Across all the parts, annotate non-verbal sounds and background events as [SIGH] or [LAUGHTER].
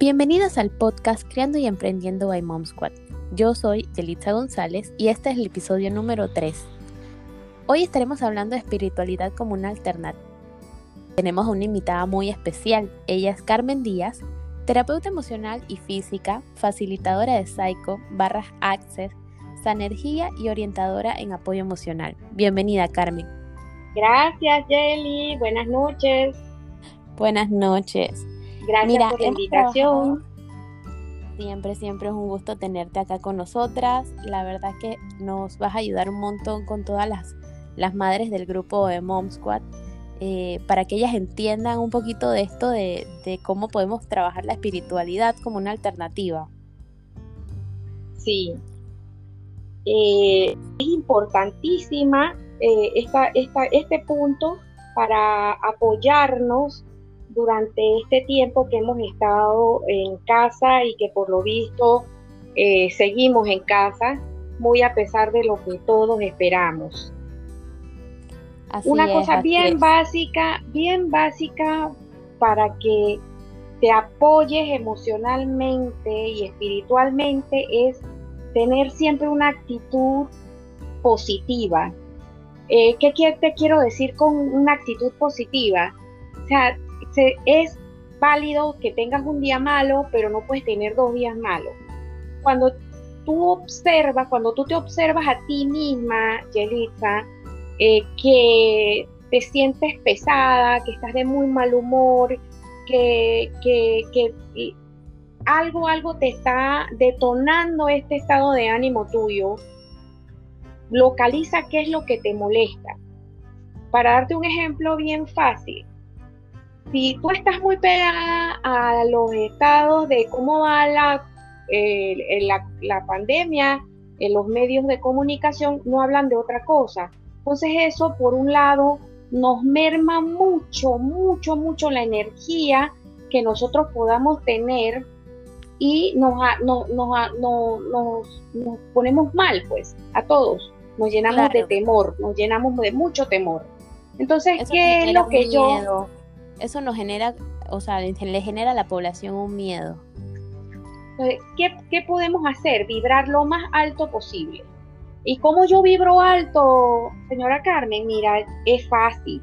Bienvenidos al podcast Creando y Emprendiendo by Mom Squad. Yo soy Yelitza González y este es el episodio número 3. Hoy estaremos hablando de espiritualidad como una alternativa. Tenemos una invitada muy especial. Ella es Carmen Díaz, terapeuta emocional y física, facilitadora de Psycho, barras Access, Sanergía y orientadora en apoyo emocional. Bienvenida, Carmen. Gracias, Jelly. Buenas noches. Buenas noches. Gracias por la invitación. Siempre, siempre es un gusto tenerte acá con nosotras. La verdad que nos vas a ayudar un montón con todas las, las madres del grupo de Mom Squad eh, para que ellas entiendan un poquito de esto de, cómo podemos trabajar la espiritualidad como una alternativa. Sí. Eh, es importantísima eh, esta, este punto para apoyarnos durante este tiempo que hemos estado en casa y que por lo visto eh, seguimos en casa, muy a pesar de lo que todos esperamos. Una cosa bien básica, bien básica para que te apoyes emocionalmente y espiritualmente es tener siempre una actitud positiva. Eh, ¿Qué te quiero decir con una actitud positiva? O sea, es válido que tengas un día malo, pero no puedes tener dos días malos. Cuando tú observas, cuando tú te observas a ti misma, Yelitza, eh, que te sientes pesada, que estás de muy mal humor, que, que, algo, algo te está detonando este estado de ánimo tuyo, localiza qué es lo que te molesta. Para darte un ejemplo bien fácil, si tú estás muy pegada a los estados de cómo va la, la, pandemia, en los medios de comunicación no hablan de otra cosa. Entonces eso, por un lado, nos merma mucho, mucho, mucho la energía que nosotros podamos tener y nos, nos, nos, ponemos mal, pues, a todos. Nos llenamos de temor, nos llenamos de mucho temor. Entonces, ¿qué es lo que yo eso nos genera, o sea, le genera a la población un miedo. ¿Qué, ¿Qué, podemos hacer? Vibrar lo más alto posible. ¿Y cómo yo vibro alto, señora Carmen? Mira, es fácil.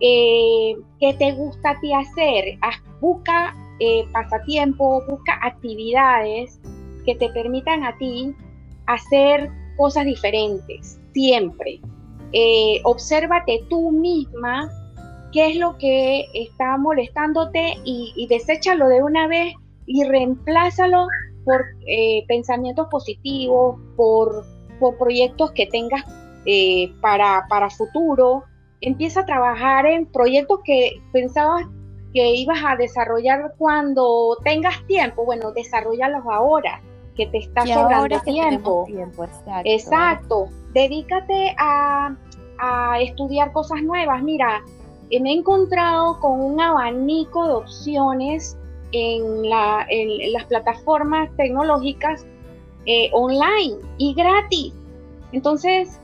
Eh, ¿Qué te gusta a ti hacer? busca eh, pasatiempo, busca actividades que te permitan a ti hacer cosas diferentes, siempre. Eh, obsérvate tú misma qué es lo que está molestándote y, y deséchalo de una vez y reemplázalo por eh, pensamientos positivos, por, por, proyectos que tengas eh, para, para futuro. Empieza a trabajar en proyectos que pensabas que ibas a desarrollar cuando tengas tiempo. Bueno, desarrollalos ahora, que te está sobrando tiempo. exacto. exacto. Dedícate a, a estudiar cosas nuevas. Mira, me he encontrado con un abanico de opciones en, las plataformas tecnológicas eh, online y gratis. Entonces,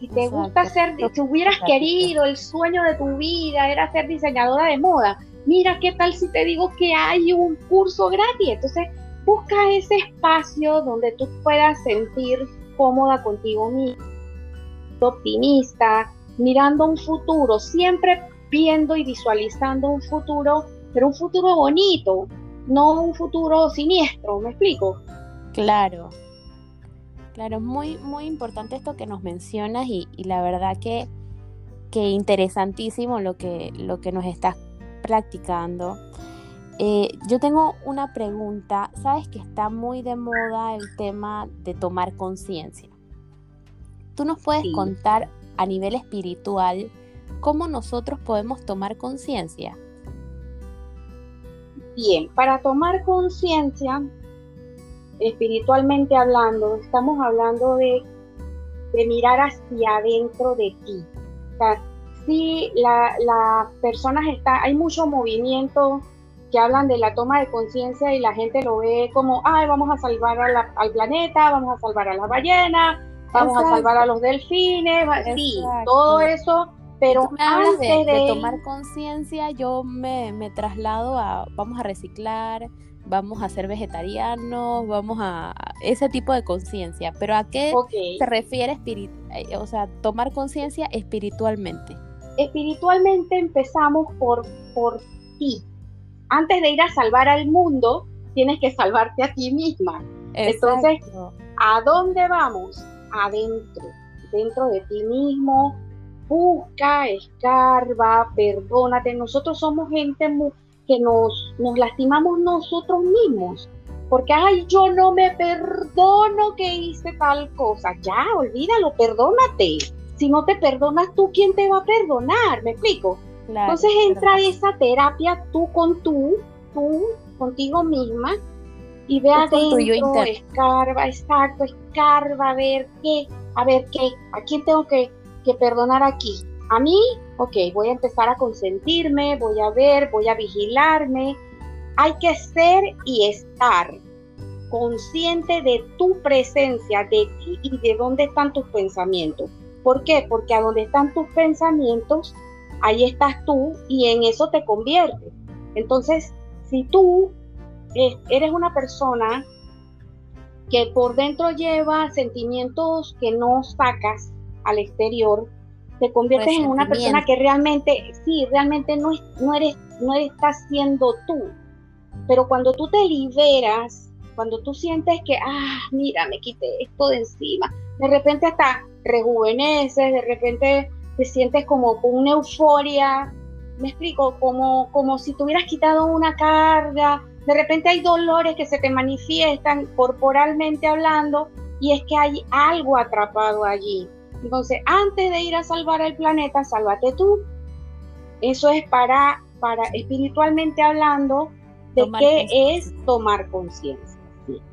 si te gusta hacer, si hubieras querido, el sueño de tu vida era ser diseñadora de moda, mira qué tal si te digo que hay un curso gratis. Entonces, busca ese espacio donde tú puedas sentir cómoda contigo misma, optimista, mirando un futuro, siempre viendo y visualizando un futuro, pero un futuro bonito, no un futuro siniestro, ¿me explico? Claro, claro, es muy, muy importante esto que nos mencionas y, la verdad que, que interesantísimo lo que, lo que nos estás practicando. Eh, yo tengo una pregunta, sabes que está muy de moda el tema de tomar conciencia. ¿Tú nos puedes contar a nivel espiritual ¿cómo nosotros podemos tomar conciencia? Bien, para tomar conciencia, espiritualmente hablando, estamos hablando de, mirar hacia adentro de ti. O sea, si las la personas está, hay mucho movimiento que hablan de la toma de conciencia y la gente lo ve como, ay, vamos a salvar al planeta, vamos a salvar a las ballenas, vamos a salvar a los delfines, sí, todo eso pero antes de, tomar conciencia, yo me, traslado a, vamos a reciclar, vamos a ser vegetarianos, vamos a ese tipo de conciencia. Pero ¿a qué se refiere eh, o sea, tomar conciencia espiritualmente? Espiritualmente empezamos por, por ti. Antes de ir a salvar al mundo, tienes que salvarte a ti misma. Entonces, ¿a dónde vamos? Adentro, dentro de ti mismo. Busca, escarba, perdónate. Nosotros somos gente que nos, nos lastimamos nosotros mismos. Porque, ay, yo no me perdono que hice tal cosa. Ya, olvídalo, perdónate. Si no te perdonas tú, ¿quién te va a perdonar? ¿Me explico? Entonces entra esa terapia tú con tú, tú contigo misma y ve adentro, escarba, exacto, escarba, a ver qué, a ver qué, a quién tengo que, que perdonar aquí. A mí, ok, voy a empezar a consentirme, voy a ver, voy a vigilarme. Hay que ser y estar consciente de tu presencia, de ti y de dónde están tus pensamientos. ¿Por qué? Porque a donde están tus pensamientos, ahí estás tú y en eso te conviertes. Entonces, si tú eres una persona que por dentro lleva sentimientos que no sacas al exterior, te conviertes en una persona que realmente, sí, realmente no, no, eres, no estás siendo tú. Pero cuando tú te liberas, cuando tú sientes que, ah, mira, me quité esto de encima, de repente hasta rejuveneces, de repente te sientes como con una euforia, me explico, como, como si te hubieras quitado una carga, de repente hay dolores que se te manifiestan corporalmente hablando y es que hay algo atrapado allí. Entonces, antes de ir a salvar el planeta, sálvate tú. Eso es para, para espiritualmente hablando, de qué es tomar conciencia.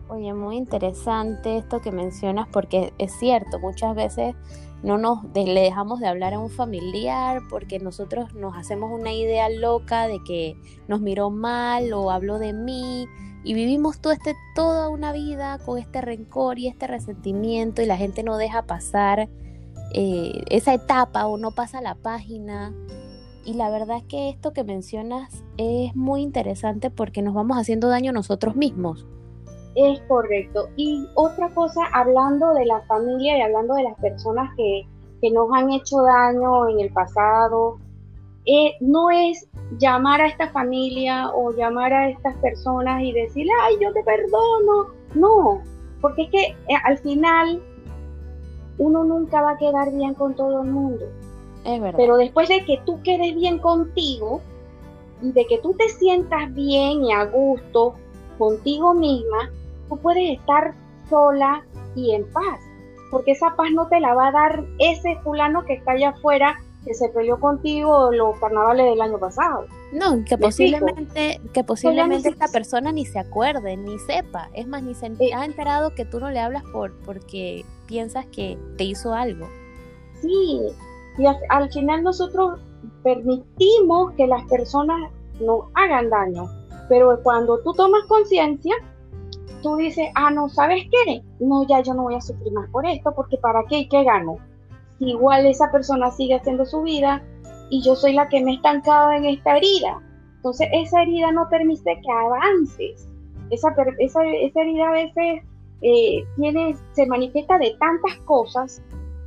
Oye, muy interesante esto que mencionas porque es cierto, muchas veces no nos le dejamos de hablar a un familiar porque nosotros nos hacemos una idea loca de que nos miró mal o habló de mí y vivimos todo este, toda una vida con este rencor y este resentimiento y la gente no deja pasar eh, esa etapa o no pasa la página. Y la verdad es que esto que mencionas es muy interesante porque nos vamos haciendo daño nosotros mismos. Es correcto. Y otra cosa, hablando de la familia y hablando de las personas que, nos han hecho daño en el pasado, eh, no es llamar a esta familia o llamar a estas personas y decirle, ay, yo te perdono. No, porque es que eh, al final uno nunca va a quedar bien con todo el mundo. Es verdad. Pero después de que tú quedes bien contigo y de que tú te sientas bien y a gusto contigo misma, tú puedes estar sola y en paz, porque esa paz no te la va a dar ese fulano que está allá afuera que se peleó contigo los carnavales del año pasado. No, que posiblemente, que posiblemente esta persona ni se acuerde, ni sepa. Es más, ni se eh. ha enterado que tú no le hablas por porque piensas que te hizo algo. Sí, y al final nosotros permitimos que las personas nos hagan daño, pero cuando tú tomas conciencia, tú dices, ah, no, ¿sabes qué? No, ya yo no voy a sufrir más por esto, porque ¿para qué? ¿Qué gano? Igual esa persona sigue haciendo su vida y yo soy la que me he estancado en esta herida. Entonces esa herida no permite que avances. Esa, esa, esa herida a veces eh, tiene, se manifiesta de tantas cosas,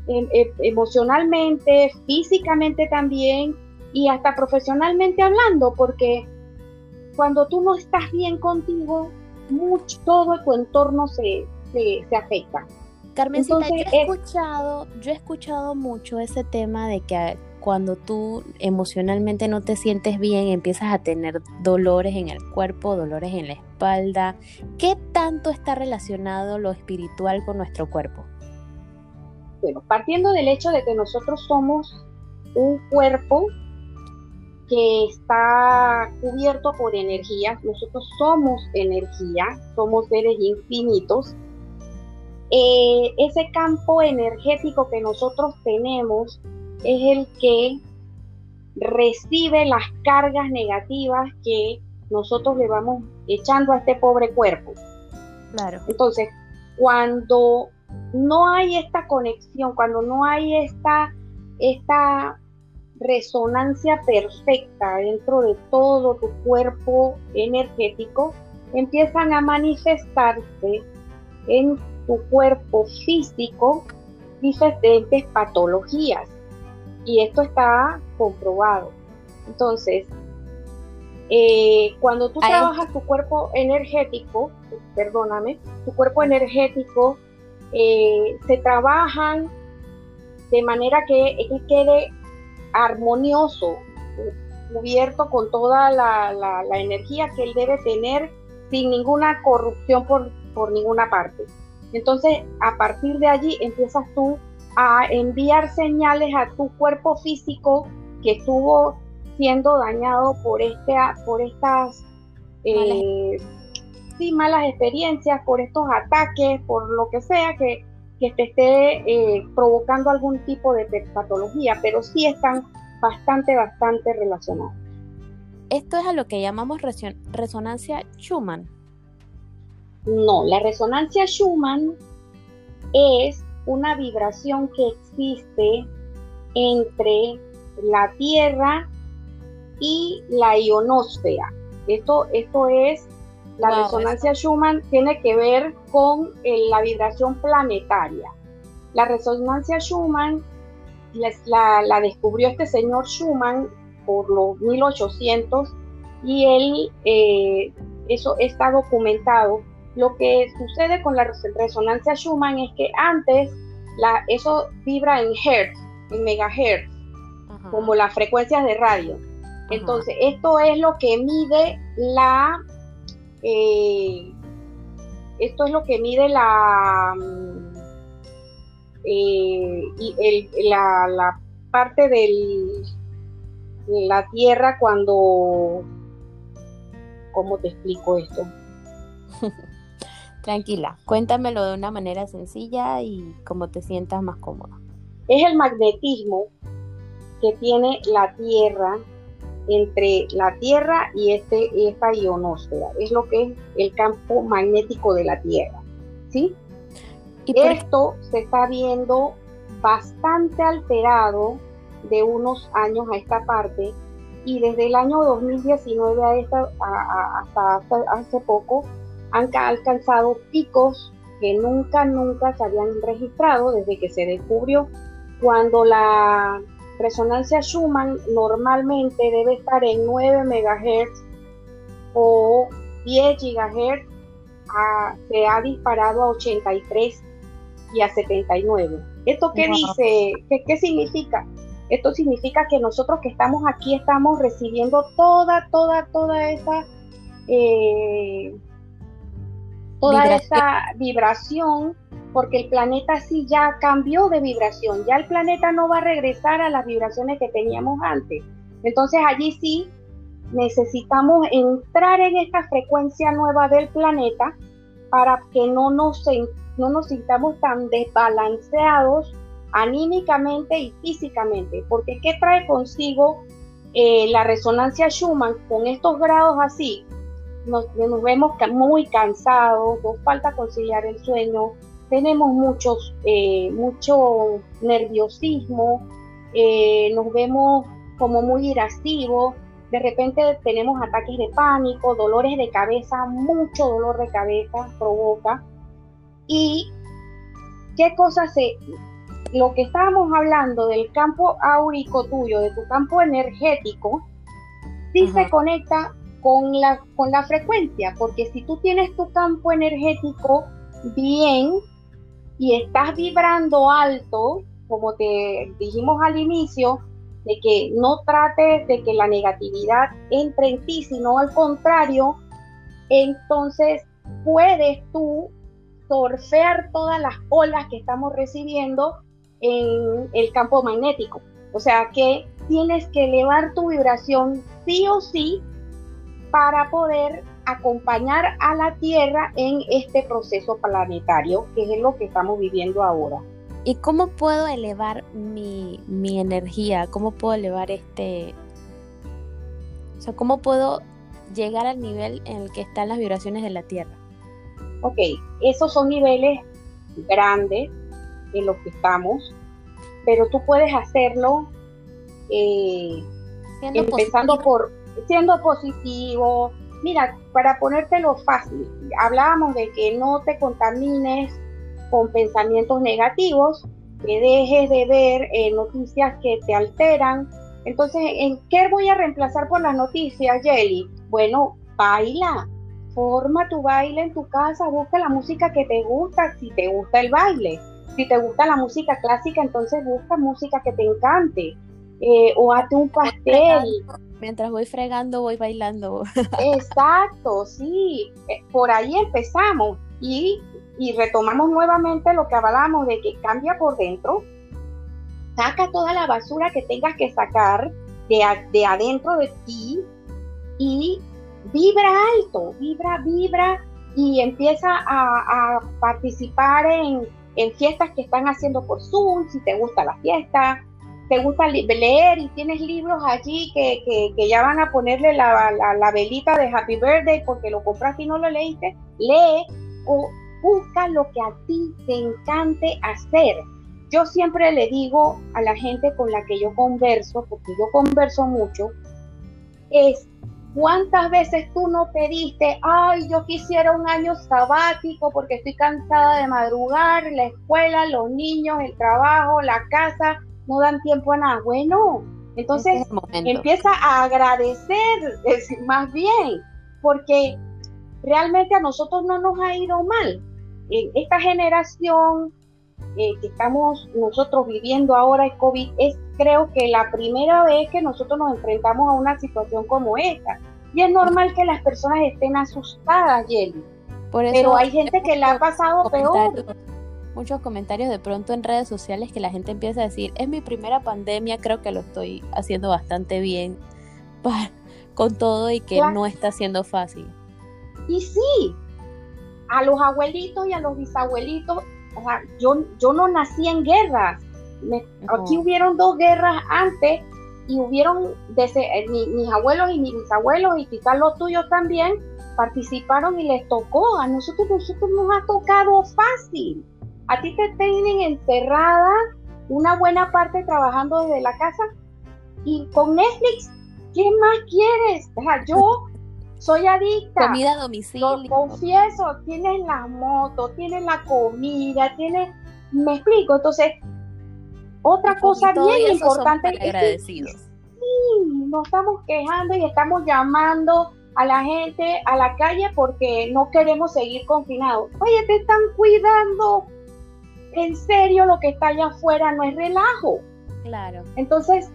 em, em, emocionalmente, físicamente también y hasta profesionalmente hablando, porque cuando tú no estás bien contigo, mucho, todo tu entorno se, se, afecta. Carmencita, yo he escuchado, yo he escuchado mucho ese tema de que cuando tú emocionalmente no te sientes bien, empiezas a tener dolores en el cuerpo, dolores en la espalda. ¿Qué tanto está relacionado lo espiritual con nuestro cuerpo? Bueno, partiendo del hecho de que nosotros somos un cuerpo que está cubierto por energía. Nosotros somos energía, somos seres infinitos. Eh, ese campo energético que nosotros tenemos es el que recibe las cargas negativas que nosotros le vamos echando a este pobre cuerpo. Claro. Entonces, cuando no hay esta conexión, cuando no hay esta, esta resonancia perfecta dentro de todo tu cuerpo energético, empiezan a manifestarse en tu cuerpo físico diferentes patologías. Y esto está comprobado. Entonces, eh, cuando tú trabajas tu cuerpo energético, perdóname, tu cuerpo energético eh, se trabajan de manera que, quede armonioso, cubierto con toda la, energía que él debe tener sin ninguna corrupción por, por ninguna parte. Entonces, a partir de allí empiezas tú a enviar señales a tu cuerpo físico que estuvo siendo dañado por, este, por estas eh, sí, malas experiencias, por estos ataques, por lo que sea que, que te esté eh, provocando algún tipo de patología, pero sí están bastante, bastante relacionados. Esto es a lo que llamamos resonancia Schumann. No, la resonancia Schumann es una vibración que existe entre la Tierra y la ionosfera. Esto, esto es, la resonancia Schumann tiene que ver con eh, la vibración planetaria. La resonancia Schumann la, descubrió este señor Schumann por los 1800 y él, eh, eso está documentado. Lo que sucede con la resonancia Schumann es que antes la, eso vibra en hertz, en megahertz, como las frecuencias de radio. Entonces, esto es lo que mide la, eh, esto es lo que mide la, mm, eh, la, la, parte de la Tierra cuando, ¿cómo te explico esto? Tranquila, cuéntamelo de una manera sencilla y como te sientas más cómoda. Es el magnetismo que tiene la Tierra entre la Tierra y este, esta ionosfera. Es lo que es el campo magnético de la Tierra. ¿sí? Y Esto se está viendo bastante alterado de unos años a esta parte y desde el año 2019 a esta, hasta, hace poco han alcanzado picos que nunca, nunca se habían registrado desde que se descubrió cuando la resonancia Schumann normalmente debe estar en 9 MHz o 10 GHz, se ha disparado a 83 y a 79. ¿Esto qué dice? ¿Qué, significa? Esto significa que nosotros que estamos aquí estamos recibiendo toda, toda, toda esa, eh, toda esa vibración porque el planeta sí ya cambió de vibración, ya el planeta no va a regresar a las vibraciones que teníamos antes. Entonces allí sí necesitamos entrar en esta frecuencia nueva del planeta para que no nos, no nos sintamos tan desbalanceados anímicamente y físicamente, porque ¿qué trae consigo eh, la resonancia Schumann con estos grados así? Nos, nos vemos muy cansados, nos falta conciliar el sueño, tenemos muchos, eh, mucho nerviosismo, eh, nos vemos como muy irascivos, de repente tenemos ataques de pánico, dolores de cabeza, mucho dolor de cabeza provoca. ¿Y qué cosa se... Lo que estábamos hablando del campo áurico tuyo, de tu campo energético, sí se conecta con la, con la frecuencia, porque si tú tienes tu campo energético bien, y estás vibrando alto, como te dijimos al inicio, de que no trates de que la negatividad entre en ti, sino al contrario, entonces puedes tú surfear todas las olas que estamos recibiendo en el campo magnético. O sea que tienes que elevar tu vibración sí o sí para poder acompañar a la Tierra en este proceso planetario, que es lo que estamos viviendo ahora. ¿Y cómo puedo elevar mi, energía? ¿Cómo puedo elevar este... O sea, ¿cómo puedo llegar al nivel en el que están las vibraciones de la Tierra? Ok, esos son niveles grandes en los que estamos, pero tú puedes hacerlo eh, empezando por siendo positivo, mira, para ponértelo fácil, hablábamos de que no te contamines con pensamientos negativos, que dejes de ver eh, noticias que te alteran. Entonces, ¿en qué voy a reemplazar por las noticias, Jelly? Bueno, baila, forma tu baile en tu casa, busca la música que te gusta, si te gusta el baile. Si te gusta la música clásica, entonces busca música que te encante. Eh, o hazte un pastel. Mientras voy fregando, voy bailando. Exacto, sí. Eh, por ahí empezamos. Y y retomamos nuevamente lo que hablamos de que cambia por dentro, saca toda la basura que tengas que sacar de, de adentro de ti y vibra alto, vibra, vibra y empieza a, participar en, fiestas que están haciendo por Zoom, si te gusta la fiesta, te gusta leer y tienes libros allí que, que, ya van a ponerle la, la, la, velita de Happy Birthday porque lo compraste y no lo leíste, lee o busca lo que a ti te encante hacer. Yo siempre le digo a la gente con la que yo converso, porque yo converso mucho, es cuántas veces tú no pediste, ay, yo quisiera un año sabático porque estoy cansada de madrugar, la escuela, los niños, el trabajo, la casa, no dan tiempo a nada. Bueno, entonces empieza a agradecer, [LAUGHS] más bien, porque realmente a nosotros no nos ha ido mal esta generación eh, que estamos nosotros viviendo ahora el COVID es creo que la primera vez que nosotros nos enfrentamos a una situación como esta. Y es normal que las personas estén asustadas, Jelly. Pero hay gente que le ha pasado peor. Muchos comentarios de pronto en redes sociales que la gente empieza a decir, es mi primera pandemia, creo que lo estoy haciendo bastante bien [LAUGHS] con todo y que no está siendo fácil. Y sí, a los abuelitos y a los bisabuelitos, o sea, yo, yo no nací en guerras. Aquí hubieron dos guerras antes y hubieron, eh, mis abuelos y mis bisabuelos y quizás los tuyos también participaron y les tocó. A nosotros, nosotros nos ha tocado fácil. A ti te tienen encerrada una buena parte trabajando desde la casa y con Netflix, ¿qué más quieres? O sea, yo [LAUGHS] soy adicta. Comida a domicilio. Lo confieso, tienes la moto, tienes la comida, tienes, me explico, entonces, otra cosa bien importante es que sí, nos estamos quejando y estamos llamando a la gente a la calle porque no queremos seguir confinados. Oye, te están cuidando. En serio, lo que está allá afuera no es relajo. Claro. Entonces,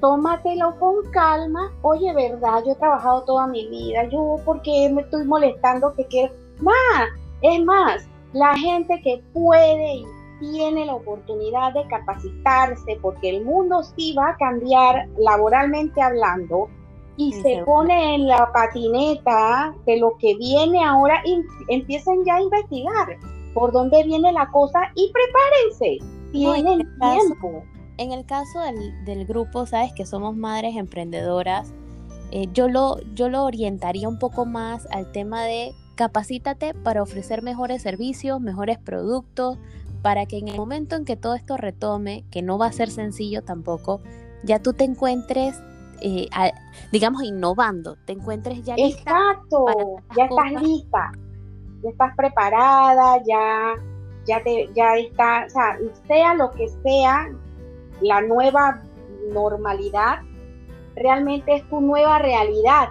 tómatelo con calma. Oye, verdad, yo he trabajado toda mi vida, yo porque me estoy molestando que quiero. Más, es más, la gente que puede y tiene la oportunidad de capacitarse, porque el mundo sí va a cambiar laboralmente hablando, y se pone en la patineta de lo que viene ahora, y empiecen ya a investigar por dónde viene la cosa y prepárense, tienen tiempo en el caso del, grupo, sabes que somos madres emprendedoras, eh, yo, lo, yo lo orientaría un poco más al tema de capacítate para ofrecer mejores servicios, mejores productos, para que en el momento en que todo esto retome, que no va a ser sencillo tampoco, ya tú te encuentres, eh, digamos, innovando, te encuentres ya lista. Exacto, ya estás lista, ya estás preparada, ya, ya, te, ya está, o sea, sea lo que sea, la nueva normalidad realmente es tu nueva realidad.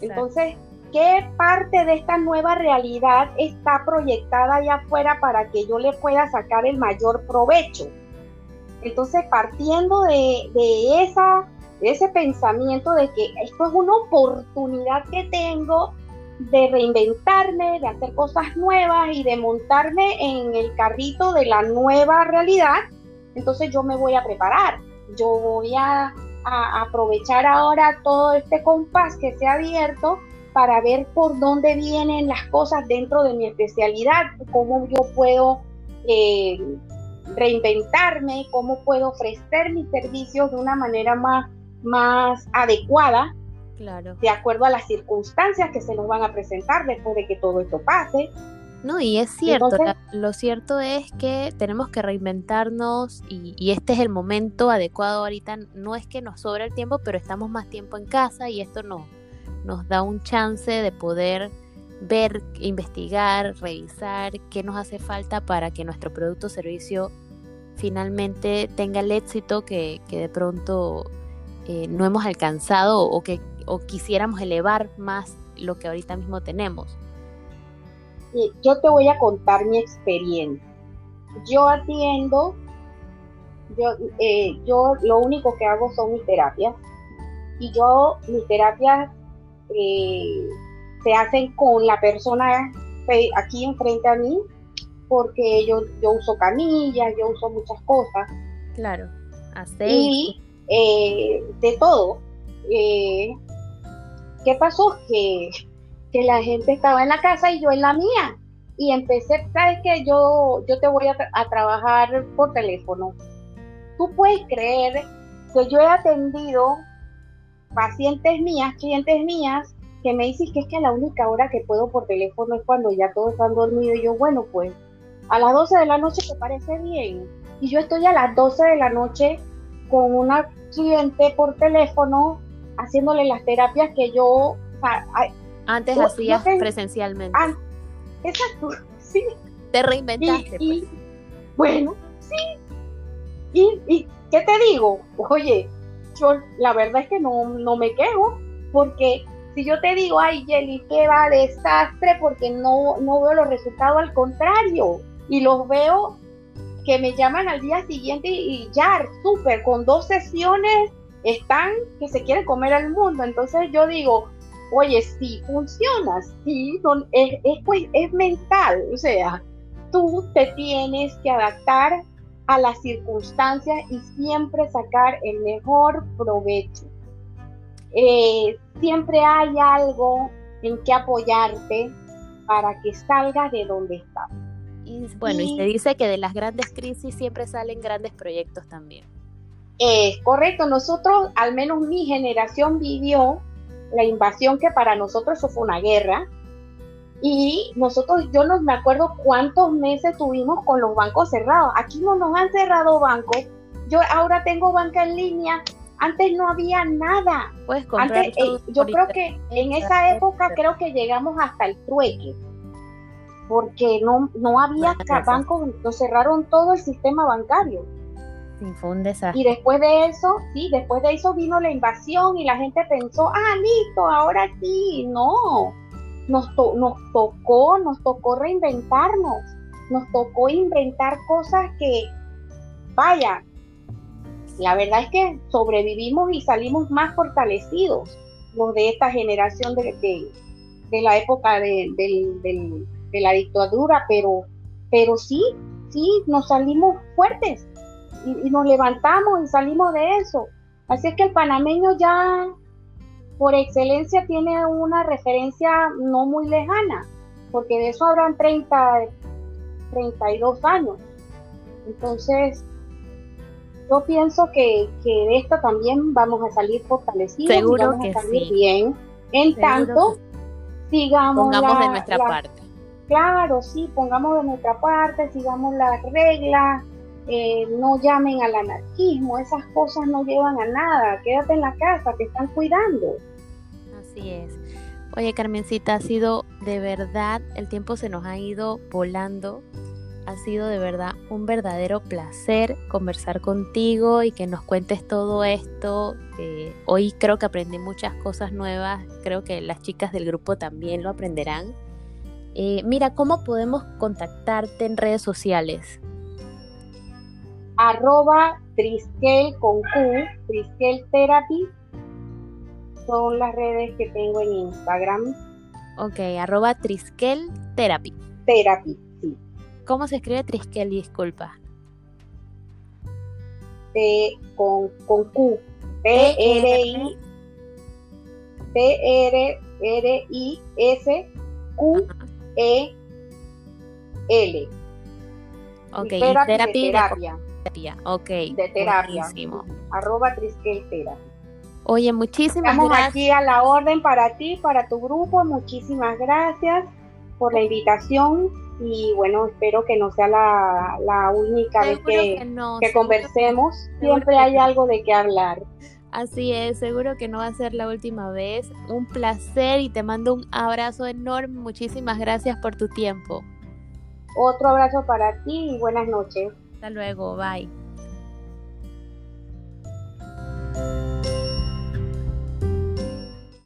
Entonces, ¿qué parte de esta nueva realidad está proyectada allá afuera para que yo le pueda sacar el mayor provecho? Entonces, partiendo de, esa, de ese pensamiento de que esto es una oportunidad que tengo de reinventarme, de hacer cosas nuevas y de montarme en el carrito de la nueva realidad, entonces yo me voy a preparar, yo voy a, aprovechar ahora todo este compás que se ha abierto para ver por dónde vienen las cosas dentro de mi especialidad, cómo yo puedo eh, reinventarme, cómo puedo ofrecer mis servicios de una manera más, más adecuada, claro. de acuerdo a las circunstancias que se nos van a presentar después de que todo esto pase. No, y es cierto, lo cierto es que tenemos que reinventarnos y, este es el momento adecuado ahorita. No es que nos sobre el tiempo, pero estamos más tiempo en casa y esto no, nos da un chance de poder ver, investigar, revisar qué nos hace falta para que nuestro producto o servicio finalmente tenga el éxito que, de pronto eh, no hemos alcanzado o que o quisiéramos elevar más lo que ahorita mismo tenemos. Yo te voy a contar mi experiencia. Yo atiendo, yo, eh, yo lo único que hago son mis terapias y yo mis terapias eh, se hacen con la persona aquí enfrente a mí, porque yo, yo uso camillas, yo uso muchas cosas. Claro, así. Y eh, de todo. Eh, ¿Qué pasó? Que, que la gente estaba en la casa y yo en la mía. Y empecé, ¿sabes qué? Yo, yo te voy a, a trabajar por teléfono. Tú puedes creer que yo he atendido pacientes mías, clientes mías, que me dices que es que la única hora que puedo por teléfono es cuando ya todos están dormidos. Y yo, bueno, pues a las 12 de la noche te parece bien. Y yo estoy a las 12 de la noche con una cliente por teléfono haciéndole las terapias que yo... Antes hacías presencialmente. exacto, sí. Te reinventaste. Y, pues. bueno, sí. Y, y, ¿qué te digo? Oye, yo la verdad es que no, no me quejo, porque si yo te digo, ay, Jelly, qué va desastre porque no, no veo los resultados, al contrario, y los veo que me llaman al día siguiente y ya, súper, con dos sesiones están que se quieren comer al mundo. Entonces yo digo, oye, sí funciona, sí, es, es, pues, es mental, o sea, tú te tienes que adaptar a las circunstancias y siempre sacar el mejor provecho. Eh, siempre hay algo en que apoyarte para que salgas de donde estás. Y bueno, y, se dice que de las grandes crisis siempre salen grandes proyectos también. Es correcto, nosotros, al menos mi generación vivió la invasión que para nosotros eso fue una guerra. Y nosotros, yo no me acuerdo cuántos meses tuvimos con los bancos cerrados. Aquí no nos han cerrado bancos. Yo ahora tengo banca en línea antes no había nada. Puedes comprar Antes, eh, yo creo que en esa época creo que llegamos hasta el trueque, porque no, no había bancos, nos cerraron todo el sistema bancario. Y después de eso, sí, después de eso vino la invasión y la gente pensó, ah, listo, ahora sí, no. Nos, nos tocó, nos tocó reinventarnos, nos tocó inventar cosas que, vaya, la verdad es que sobrevivimos y salimos más fortalecidos los de esta generación de, de, la época de, la dictadura, pero, pero sí, sí, nos salimos fuertes y, nos levantamos y salimos de eso. Así es que el panameño ya por excelencia tiene una referencia no muy lejana, porque de eso habrán 30, 32 años. Entonces, yo pienso que, de esto también vamos a salir fortalecidos, Seguro vamos que a salir bien. En tanto, sigamos pongamos de nuestra parte. Claro, sí, pongamos de nuestra parte, sigamos las reglas, eh, no llamen al anarquismo, esas cosas no llevan a nada, quédate en la casa, te están cuidando. Así es. Oye, Carmencita, ha sido de verdad, el tiempo se nos ha ido volando ha sido de verdad un verdadero placer conversar contigo y que nos cuentes todo esto. Hoy creo que aprendí muchas cosas nuevas, creo que las chicas del grupo también lo aprenderán. Eh, mira, ¿cómo podemos contactarte en redes sociales? Arroba Triskel con Q, Triskel Therapy, son las redes que tengo en Instagram. Ok, arroba Triskel Therapy. Therapy. ¿Cómo se escribe Triskel? Disculpa. T con, con Q. T R I T R R I S Q E L. Ok, terapia. De terapia. Ok. De terapia. Arroba Triskel Terapia. Oye, muchísimas Estamos gracias. aquí a la orden para ti, para tu grupo. Muchísimas gracias por la invitación y bueno, espero que no sea la, única vez que, conversemos. Siempre hay algo de qué hablar. Así es, seguro que no va a ser la última vez. Un placer y te mando un abrazo enorme. Muchísimas gracias por tu tiempo. Otro abrazo para ti y buenas noches. Hasta luego, bye.